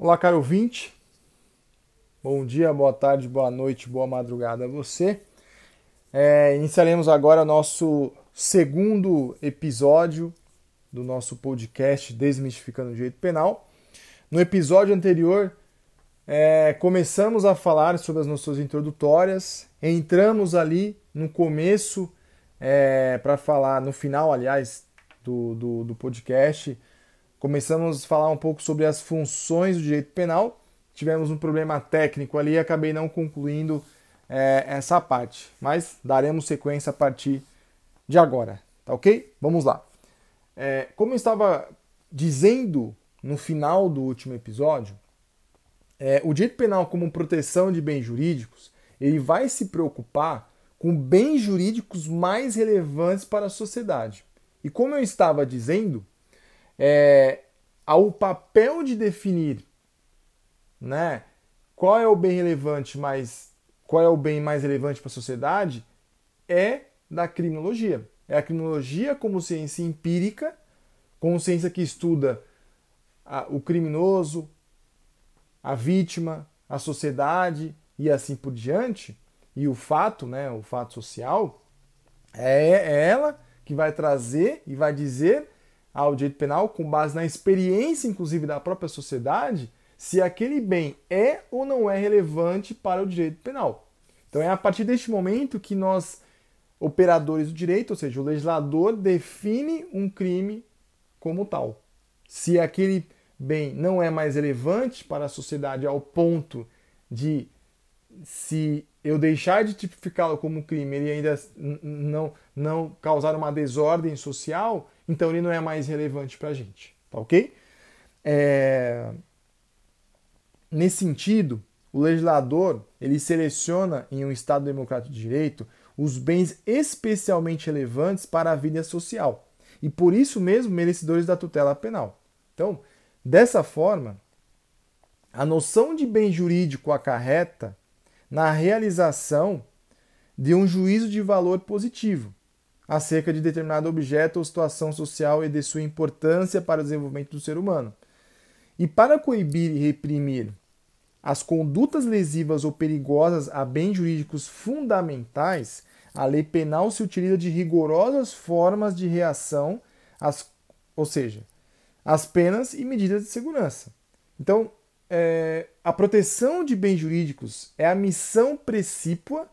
Olá, caro ouvinte. Bom dia, boa tarde, boa noite, boa madrugada a você. É, iniciaremos agora nosso segundo episódio do nosso podcast Desmistificando o Direito Penal. No episódio anterior, é, começamos a falar sobre as noções introdutórias, entramos ali no começo, é, para falar, no final, aliás, do, do, do podcast, começamos a falar um pouco sobre as funções do direito penal. Tivemos um problema técnico ali e acabei não concluindo é, essa parte, mas daremos sequência a partir de agora, tá ok? Vamos lá. É, como eu estava dizendo no final do último episódio, é, o direito penal como proteção de bens jurídicos, ele vai se preocupar com bens jurídicos mais relevantes para a sociedade. E como eu estava dizendo, é, ao papel de definir né, qual é o bem relevante mais qual é o bem mais relevante para a sociedade é da criminologia. É a criminologia como ciência empírica, como ciência que estuda a, o criminoso, a vítima, a sociedade e assim por diante, e o fato, né, o fato social, é, é ela que vai trazer e vai dizer ao direito penal, com base na experiência, inclusive, da própria sociedade, se aquele bem é ou não é relevante para o direito penal. Então é a partir deste momento que nós, operadores do direito, ou seja, o legislador, define um crime como tal. Se aquele bem não é mais relevante para a sociedade ao ponto de se eu deixar de tipificá-lo como crime, ele ainda não, não causar uma desordem social, então ele não é mais relevante para a gente, tá ok? É... Nesse sentido, o legislador ele seleciona em um Estado democrático de direito os bens especialmente relevantes para a vida social e por isso mesmo merecedores da tutela penal. Então, dessa forma, a noção de bem jurídico acarreta na realização de um juízo de valor positivo acerca de determinado objeto ou situação social e de sua importância para o desenvolvimento do ser humano. E para coibir e reprimir as condutas lesivas ou perigosas a bens jurídicos fundamentais, a lei penal se utiliza de rigorosas formas de reação, às, ou seja, as penas e medidas de segurança. Então, é, a proteção de bens jurídicos é a missão precípua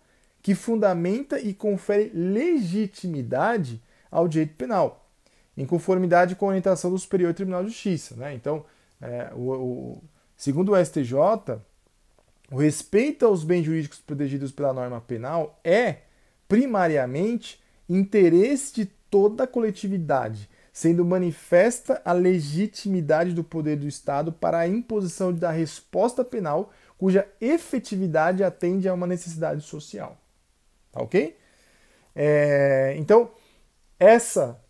que fundamenta e confere legitimidade ao direito penal, em conformidade com a orientação do Superior Tribunal de Justiça. Né? Então, é, o, o, segundo o STJ, o respeito aos bens jurídicos protegidos pela norma penal é, primariamente, interesse de toda a coletividade sendo manifesta a legitimidade do poder do Estado para a imposição da resposta penal cuja efetividade atende a uma necessidade social. Tá ok? É, então, essa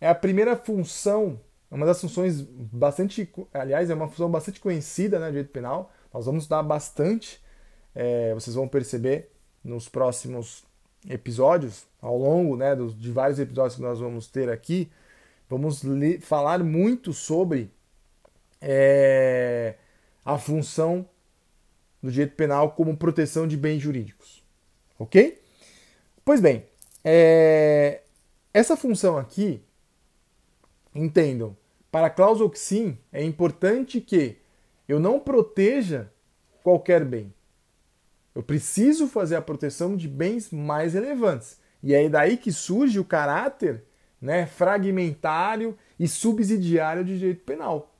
é a primeira função, uma das funções bastante, aliás, é uma função bastante conhecida né, do direito penal. Nós vamos estudar bastante, é, vocês vão perceber nos próximos episódios, ao longo né, de vários episódios que nós vamos ter aqui, vamos falar muito sobre é, a função do direito penal como proteção de bens jurídicos. Ok? Pois bem, é, essa função aqui, entendam, para sim é importante que eu não proteja qualquer bem. Eu preciso fazer a proteção de bens mais relevantes. E é daí que surge o caráter né, fragmentário e subsidiário de direito penal.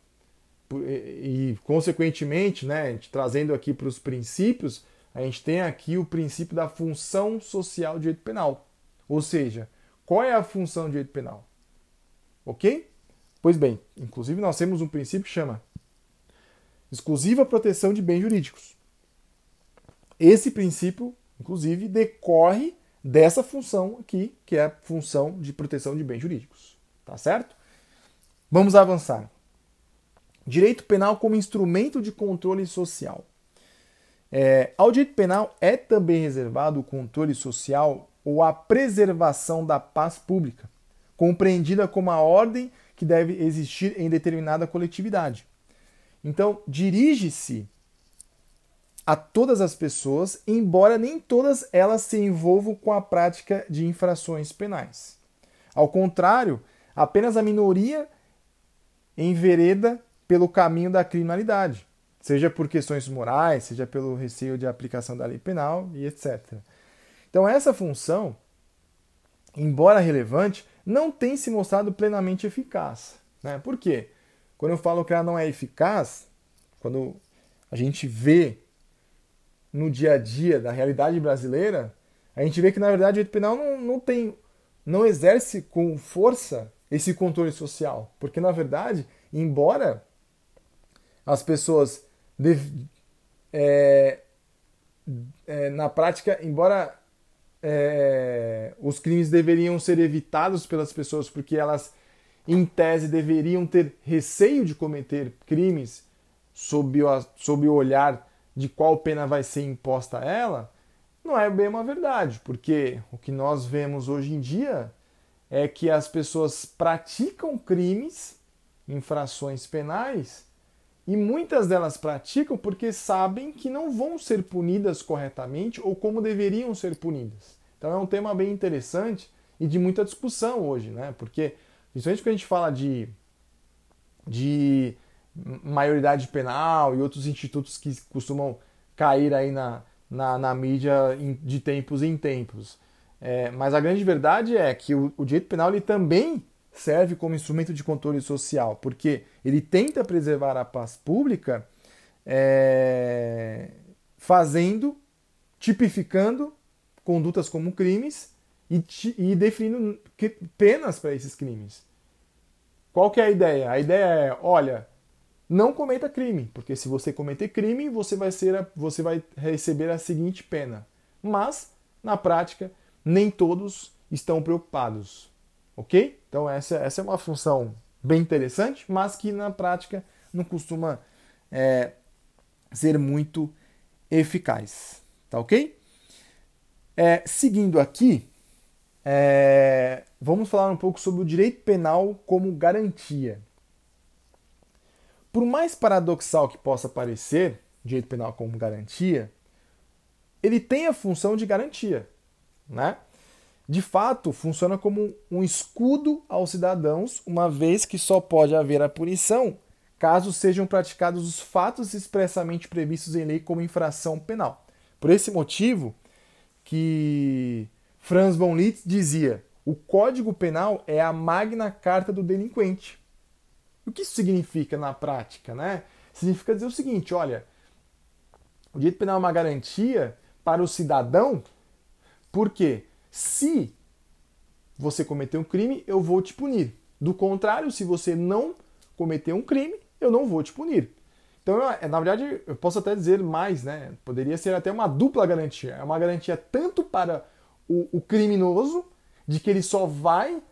E consequentemente, né, trazendo aqui para os princípios, a gente tem aqui o princípio da função social do direito penal. Ou seja, qual é a função do direito penal? Ok? Pois bem, inclusive nós temos um princípio que chama exclusiva proteção de bens jurídicos. Esse princípio, inclusive, decorre dessa função aqui, que é a função de proteção de bens jurídicos. Tá certo? Vamos avançar. Direito penal como instrumento de controle social. É, ao direito penal é também reservado o controle social ou a preservação da paz pública, compreendida como a ordem que deve existir em determinada coletividade. Então, dirige-se a todas as pessoas, embora nem todas elas se envolvam com a prática de infrações penais. Ao contrário, apenas a minoria envereda pelo caminho da criminalidade, seja por questões morais, seja pelo receio de aplicação da lei penal e etc. Então, essa função, embora relevante, não tem se mostrado plenamente eficaz. Né? Por quê? Quando eu falo que ela não é eficaz, quando a gente vê no dia a dia da realidade brasileira, a gente vê que na verdade o direito penal não, não tem, não exerce com força esse controle social, porque na verdade, embora as pessoas é, é, na prática, embora é, os crimes deveriam ser evitados pelas pessoas porque elas, em tese, deveriam ter receio de cometer crimes sob o, sob o olhar de qual pena vai ser imposta a ela, não é bem uma verdade, porque o que nós vemos hoje em dia é que as pessoas praticam crimes, infrações penais, e muitas delas praticam porque sabem que não vão ser punidas corretamente ou como deveriam ser punidas. Então é um tema bem interessante e de muita discussão hoje, né? Porque, principalmente quando a gente fala de, de maioridade penal e outros institutos que costumam cair aí na, na, na mídia de tempos em tempos. É, mas a grande verdade é que o, o direito penal ele também serve como instrumento de controle social, porque ele tenta preservar a paz pública é, fazendo, tipificando condutas como crimes e, e definindo penas para esses crimes. Qual que é a ideia? A ideia é, olha, não cometa crime, porque se você cometer crime, você vai, ser você vai receber a seguinte pena. Mas, na prática, nem todos estão preocupados. Ok? Então, essa, essa é uma função bem interessante, mas que na prática não costuma é, ser muito eficaz. Tá ok? É, seguindo aqui, é, vamos falar um pouco sobre o direito penal como garantia. Por mais paradoxal que possa parecer, direito penal como garantia, ele tem a função de garantia, né? De fato, funciona como um escudo aos cidadãos, uma vez que só pode haver a punição caso sejam praticados os fatos expressamente previstos em lei como infração penal. Por esse motivo que Franz von Liszt dizia: "O Código Penal é a magna carta do delinquente". O que isso significa na prática? Né? Significa dizer o seguinte: olha, o direito penal é uma garantia para o cidadão, porque se você cometer um crime, eu vou te punir. Do contrário, se você não cometer um crime, eu não vou te punir. Então, na verdade, eu posso até dizer mais, né? Poderia ser até uma dupla garantia. É uma garantia tanto para o, o criminoso, de que ele só vai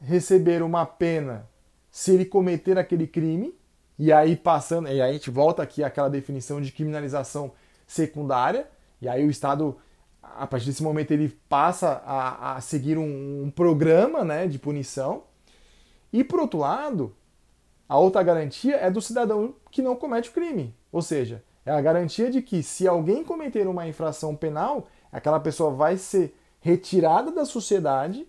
receber uma pena se ele cometer aquele crime, e aí passando, e aí a gente volta aqui àquela definição de criminalização secundária, e aí o Estado, a partir desse momento, ele passa a, a seguir um, um programa né, de punição. E por outro lado, a outra garantia é do cidadão que não comete o crime. Ou seja, é a garantia de que se alguém cometer uma infração penal, aquela pessoa vai ser retirada da sociedade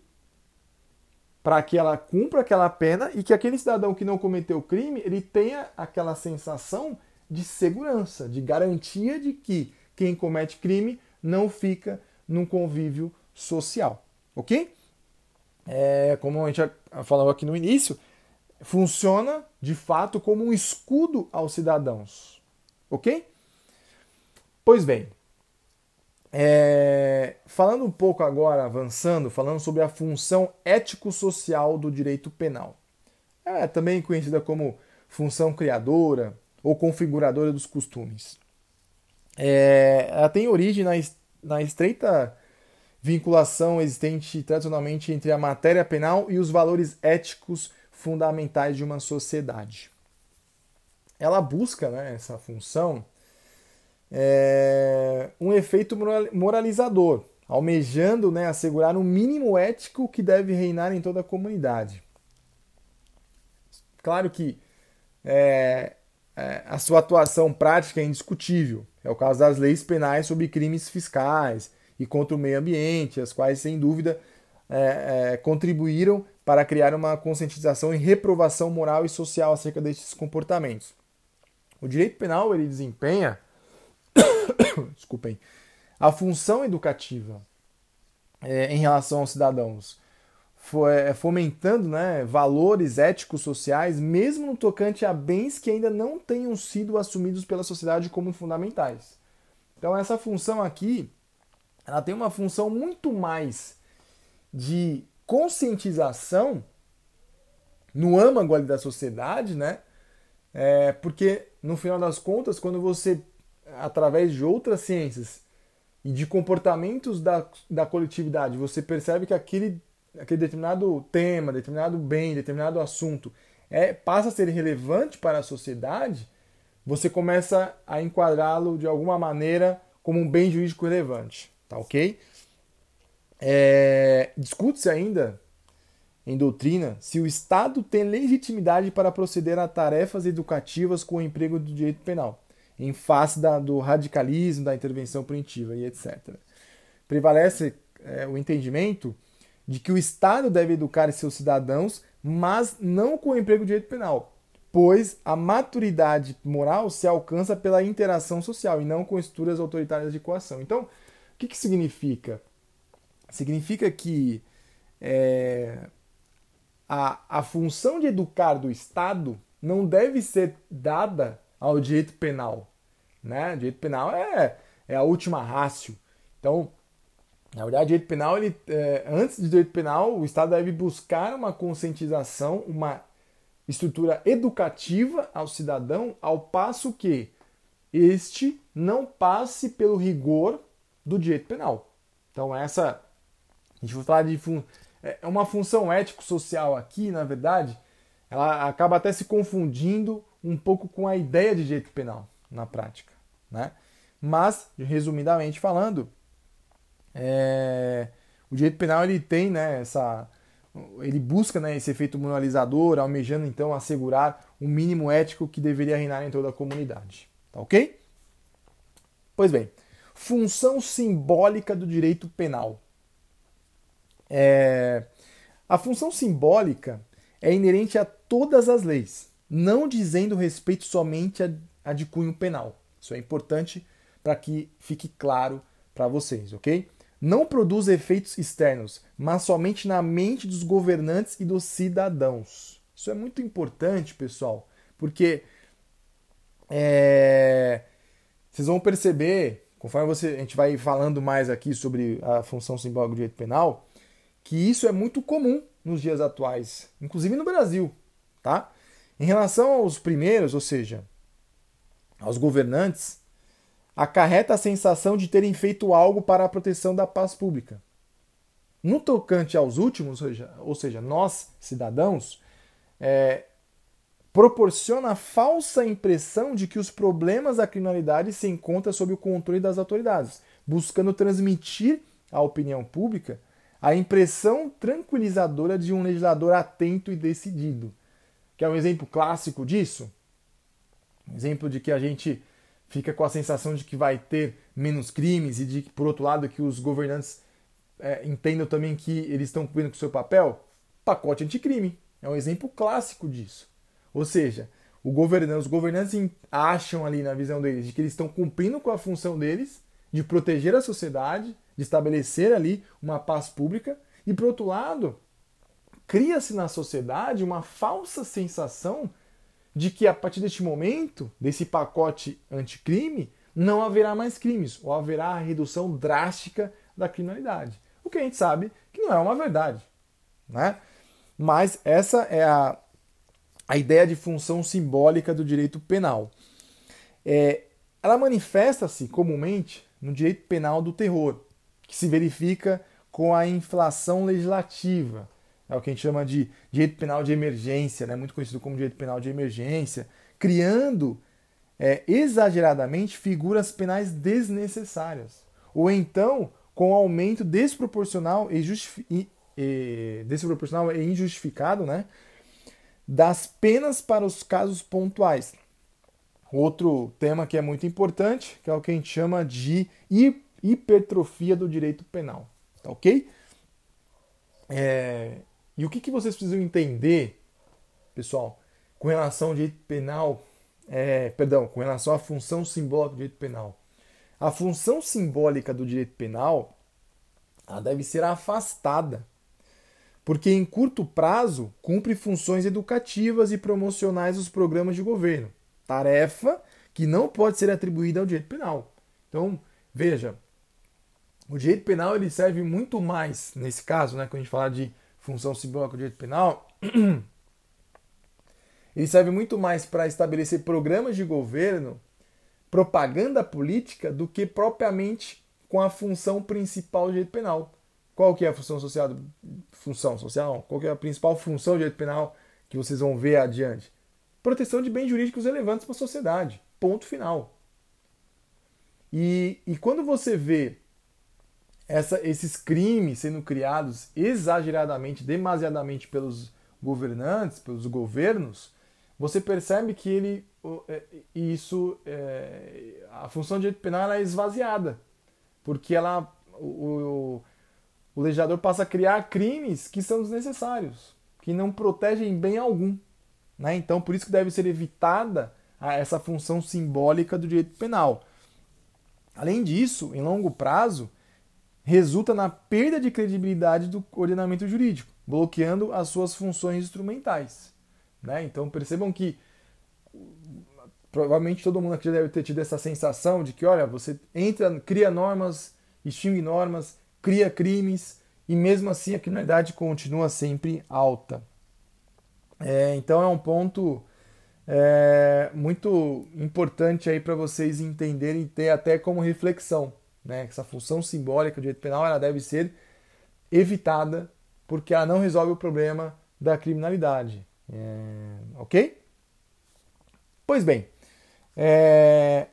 para que ela cumpra aquela pena e que aquele cidadão que não cometeu o crime ele tenha aquela sensação de segurança, de garantia de que quem comete crime não fica num convívio social, ok? É, como a gente falou aqui no início, funciona de fato como um escudo aos cidadãos, ok? Pois bem, é, falando um pouco agora, avançando, falando sobre a função ético-social do direito penal. É também conhecida como função criadora ou configuradora dos costumes. É, ela tem origem na, na estreita vinculação existente tradicionalmente entre a matéria penal e os valores éticos fundamentais de uma sociedade. Ela busca né, essa função é, um efeito moralizador, almejando né, assegurar um mínimo ético que deve reinar em toda a comunidade. Claro que é, é, a sua atuação prática é indiscutível. É o caso das leis penais sobre crimes fiscais e contra o meio ambiente, as quais, sem dúvida, é, é, contribuíram para criar uma conscientização e reprovação moral e social acerca desses comportamentos. O direito penal ele desempenha, desculpem, a função educativa é, em relação aos cidadãos, fomentando né, valores éticos sociais, mesmo no tocante a bens que ainda não tenham sido assumidos pela sociedade como fundamentais. Então essa função aqui, ela tem uma função muito mais de conscientização no âmago ali da sociedade, né? É, porque no final das contas, quando você, através de outras ciências e de comportamentos da, da coletividade, você percebe que aquele aquele determinado tema, determinado bem, determinado assunto é, passa a ser relevante para a sociedade, você começa a enquadrá-lo de alguma maneira como um bem jurídico relevante, tá ok? É, Discute-se ainda em doutrina se o Estado tem legitimidade para proceder a tarefas educativas com o emprego do direito penal, em face da, do radicalismo, da intervenção punitiva e etc. Prevalece é, o entendimento de que o Estado deve educar seus cidadãos, mas não com o emprego de direito penal, pois a maturidade moral se alcança pela interação social e não com estruturas autoritárias de coação. Então, o que, que significa? Significa que é, a, a função de educar do Estado não deve ser dada ao direito penal. Né? O direito penal é, é a última rácio. Então, na verdade, direito penal, ele, é, antes do direito penal, o Estado deve buscar uma conscientização, uma estrutura educativa ao cidadão, ao passo que este não passe pelo rigor do direito penal. Então, essa. A gente vai falar de. É, é uma função ético-social aqui, na verdade, ela acaba até se confundindo um pouco com a ideia de direito penal na prática. Né? Mas, resumidamente falando, é, o direito penal ele tem né, essa, ele busca né, esse efeito moralizador, almejando então assegurar um mínimo ético que deveria reinar em toda a comunidade. Tá ok? Pois bem, função simbólica do direito penal. É, a função simbólica é inerente a todas as leis, não dizendo respeito somente a, a de cunho penal. Isso é importante para que fique claro para vocês, ok? Não produz efeitos externos, mas somente na mente dos governantes e dos cidadãos. Isso é muito importante, pessoal, porque é, vocês vão perceber, conforme você, a gente vai falando mais aqui sobre a função simbólica do direito penal, que isso é muito comum nos dias atuais, inclusive no Brasil, tá? Em relação aos primeiros, ou seja, aos governantes, acarreta a sensação de terem feito algo para a proteção da paz pública. No tocante aos últimos, ou seja, nós, cidadãos, é, proporciona a falsa impressão de que os problemas da criminalidade se encontram sob o controle das autoridades, buscando transmitir à opinião pública a impressão tranquilizadora de um legislador atento e decidido. Que é um exemplo clássico disso? Um exemplo de que a gente fica com a sensação de que vai ter menos crimes e de que, por outro lado, que os governantes é, entendam também que eles estão cumprindo com o seu papel? Pacote anticrime. É um exemplo clássico disso. Ou seja, governante, os governantes acham ali na visão deles de que eles estão cumprindo com a função deles de proteger a sociedade, de estabelecer ali uma paz pública, e por outro lado, cria-se na sociedade uma falsa sensação de que a partir deste momento, desse pacote anticrime, não haverá mais crimes, ou haverá a redução drástica da criminalidade. O que a gente sabe que não é uma verdade. Né? Mas essa é a, a ideia de função simbólica do direito penal. É, ela manifesta-se comumente no direito penal do terror, que se verifica com a inflação legislativa, é o que a gente chama de direito penal de emergência, né? muito conhecido como direito penal de emergência, criando é, exageradamente figuras penais desnecessárias. Ou então com aumento desproporcional e, e, e, desproporcional e injustificado né? das penas para os casos pontuais. outro tema que é muito importante, que é o que a gente chama de hipertrofia do direito penal. Tá ok? É, e o que, que vocês precisam entender, pessoal, com relação ao direito penal, é, perdão, com relação à função simbólica do direito penal? A função simbólica do direito penal ela deve ser afastada, porque em curto prazo cumpre funções educativas e promocionais dos programas de governo, tarefa que não pode ser atribuída ao direito penal. Então, veja, o direito penal ele serve muito mais, nesse caso, né, quando a gente fala de função simbólica do direito penal, ele serve muito mais para estabelecer programas de governo, propaganda política, do que propriamente com a função principal do direito penal. Qual que é a função social? Função social? Qual que é a principal função do direito penal que vocês vão ver adiante? Proteção de bens jurídicos relevantes para a sociedade. Ponto final. E, e quando você vê essa, esses crimes sendo criados exageradamente, demasiadamente pelos governantes, pelos governos, você percebe que ele, é, isso, é, a função de direito penal é esvaziada, porque ela, o, o, legislador passa a criar crimes que são desnecessários, que não protegem bem algum. Né? Então, por isso que deve ser evitada essa função simbólica do direito penal. Além disso, em longo prazo, resulta na perda de credibilidade do ordenamento jurídico, bloqueando as suas funções instrumentais. Né? Então percebam que provavelmente todo mundo aqui deve ter tido essa sensação de que, olha, você entra, cria normas, extingue normas, cria crimes e mesmo assim a criminalidade continua sempre alta. É, então é um ponto é, muito importante aí para vocês entenderem e ter até como reflexão né? Essa função simbólica do direito penal ela deve ser evitada porque ela não resolve o problema da criminalidade. É... Ok? Pois bem, é...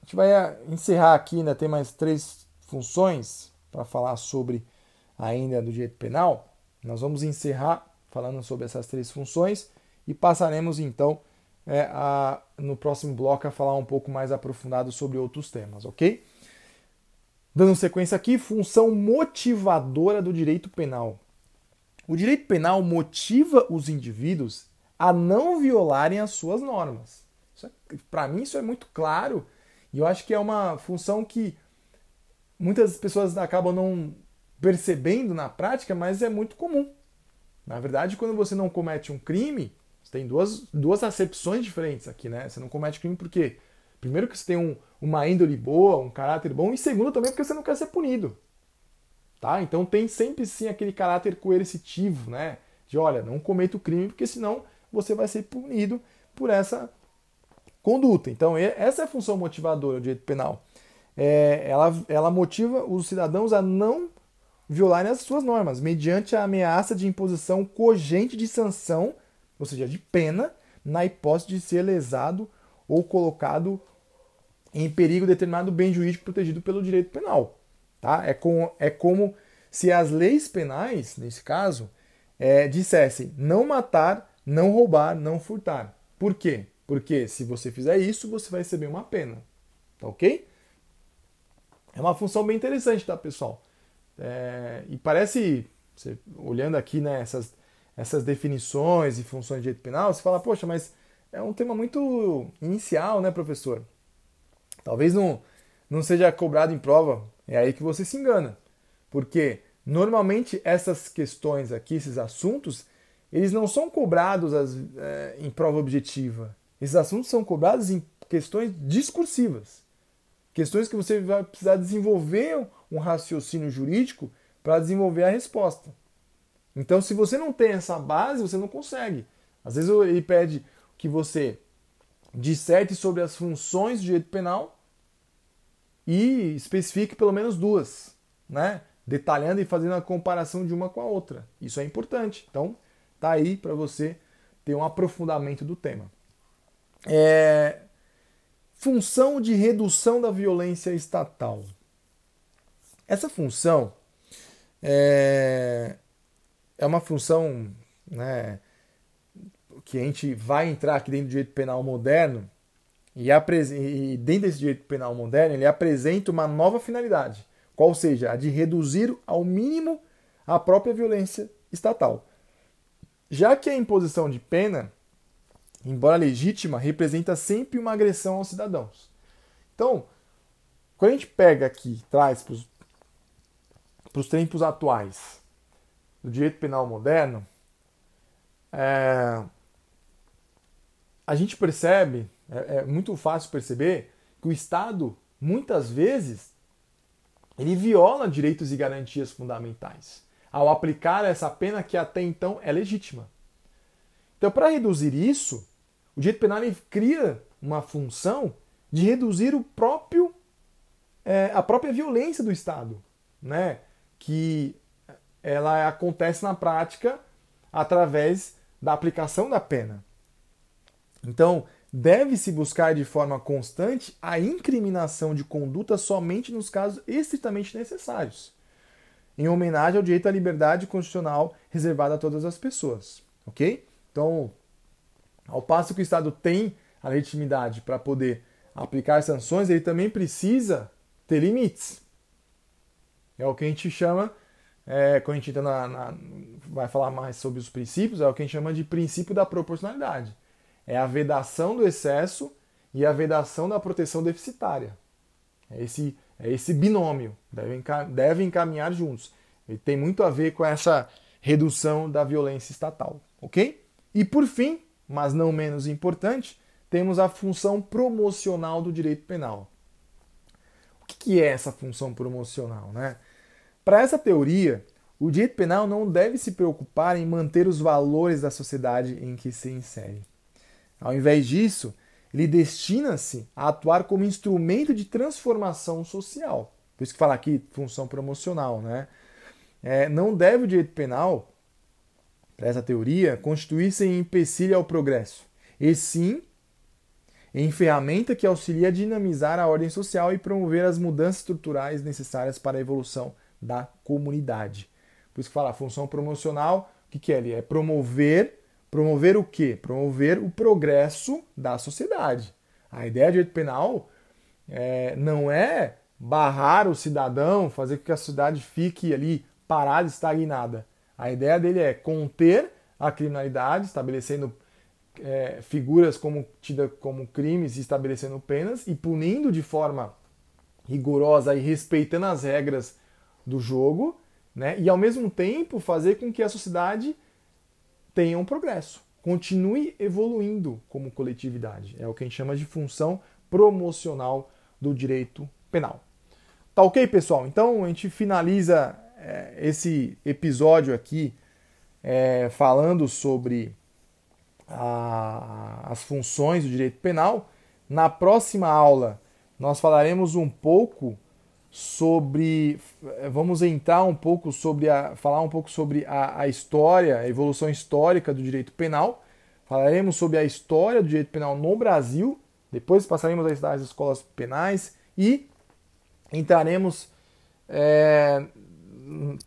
a gente vai encerrar aqui, ainda tem mais três funções para falar sobre ainda do direito penal. Nós vamos encerrar falando sobre essas três funções e passaremos então é, a, no próximo bloco a falar um pouco mais aprofundado sobre outros temas, ok? Dando sequência aqui, função motivadora do direito penal. O direito penal motiva os indivíduos a não violarem as suas normas. É, Para mim, isso é muito claro e eu acho que é uma função que muitas pessoas acabam não percebendo na prática, mas é muito comum. Na verdade, quando você não comete um crime, você tem duas, duas acepções diferentes aqui, né? Você não comete crime porque Primeiro que você tem um, uma índole boa, um caráter bom, e segundo também porque você não quer ser punido. Tá? Então tem sempre sim aquele caráter coercitivo, né? De olha, não cometa o crime, porque senão você vai ser punido por essa conduta. Então, essa é a função motivadora do direito penal. É, ela, ela motiva os cidadãos a não violarem as suas normas, mediante a ameaça de imposição cogente de sanção, ou seja, de pena, na hipótese de ser lesado ou colocado em perigo determinado bem jurídico protegido pelo direito penal. Tá? É, com, é como se as leis penais, nesse caso, é, dissessem não matar, não roubar, não furtar. Por quê? Porque se você fizer isso, você vai receber uma pena. Tá ok? É uma função bem interessante, tá, pessoal? É, e parece, você, olhando aqui né, essas, essas definições e funções de direito penal, você fala, poxa, mas é um tema muito inicial, né, professor? Talvez não, não seja cobrado em prova, é aí que você se engana. Porque normalmente essas questões aqui, esses assuntos, eles não são cobrados as, é, em prova objetiva. Esses assuntos são cobrados em questões discursivas. Questões que você vai precisar desenvolver um raciocínio jurídico para desenvolver a resposta. Então, se você não tem essa base, você não consegue. Às vezes ele pede que você disserte sobre as funções do direito penal e especifique pelo menos duas, né? Detalhando e fazendo a comparação de uma com a outra. Isso é importante. Então, tá aí para você ter um aprofundamento do tema. É... Função de redução da violência estatal. Essa função é, é uma função né, que a gente vai entrar aqui dentro do direito penal moderno e, e dentro desse direito penal moderno, ele apresenta uma nova finalidade, qual seja a de reduzir ao mínimo a própria violência estatal. Já que a imposição de pena, embora legítima, representa sempre uma agressão aos cidadãos. Então, quando a gente pega aqui, traz para os tempos atuais do direito penal moderno, é, a gente percebe, é, é muito fácil perceber, que o Estado, muitas vezes, ele viola direitos e garantias fundamentais ao aplicar essa pena que até então é legítima. Então, para reduzir isso, o direito penal cria uma função de reduzir o próprio é, a própria violência do Estado, né? Que ela acontece na prática através da aplicação da pena. Então, deve-se buscar de forma constante a incriminação de conduta somente nos casos estritamente necessários, em homenagem ao direito à liberdade constitucional reservado a todas as pessoas, ok? Então, ao passo que o Estado tem a legitimidade para poder aplicar sanções, ele também precisa ter limites. É o que a gente chama, é, quando a gente entra na, na, vai falar mais sobre os princípios, é o que a gente chama de princípio da proporcionalidade. É a vedação do excesso e a vedação da proteção deficitária. É esse, é esse binômio, devem, devem caminhar juntos. Ele tem muito a ver com essa redução da violência estatal, ok? E por fim, mas não menos importante, temos a função promocional do direito penal que é essa função promocional? Né? Para essa teoria, o direito penal não deve se preocupar em manter os valores da sociedade em que se insere. Ao invés disso, ele destina-se a atuar como instrumento de transformação social. Por isso que fala aqui função promocional. Né? É, não deve o direito penal, para essa teoria, constituir-se em empecilho ao progresso, e sim em ferramenta que auxilia a dinamizar a ordem social e promover as mudanças estruturais necessárias para a evolução da comunidade. Por isso que fala, função promocional, o que, que é ali? É promover, promover o quê? Promover o progresso da sociedade. A ideia do direito penal é, não é barrar o cidadão, fazer com que a sociedade fique ali parada, estagnada. A ideia dele é conter a criminalidade, estabelecendo é, figuras como tidas como crimes estabelecendo penas e punindo de forma rigorosa e respeitando as regras do jogo, né? E ao mesmo tempo fazer com que a sociedade tenha um progresso, continue evoluindo como coletividade. É o que a gente chama de função promocional do direito penal. Tá ok, pessoal? Então a gente finaliza é, esse episódio aqui é, falando sobre a, as funções do direito penal. Na próxima aula, nós falaremos um pouco sobre. Vamos entrar um pouco sobre a. falar um pouco sobre a, a história, a evolução histórica do direito penal. Falaremos sobre a história do direito penal no Brasil. Depois passaremos às escolas penais e entraremos, é,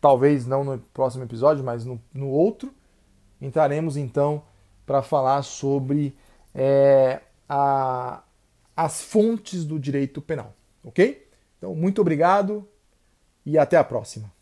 talvez não no próximo episódio, mas no, no outro, entraremos então para falar sobre é, a, as fontes do direito penal, ok? Então, muito obrigado e até a próxima.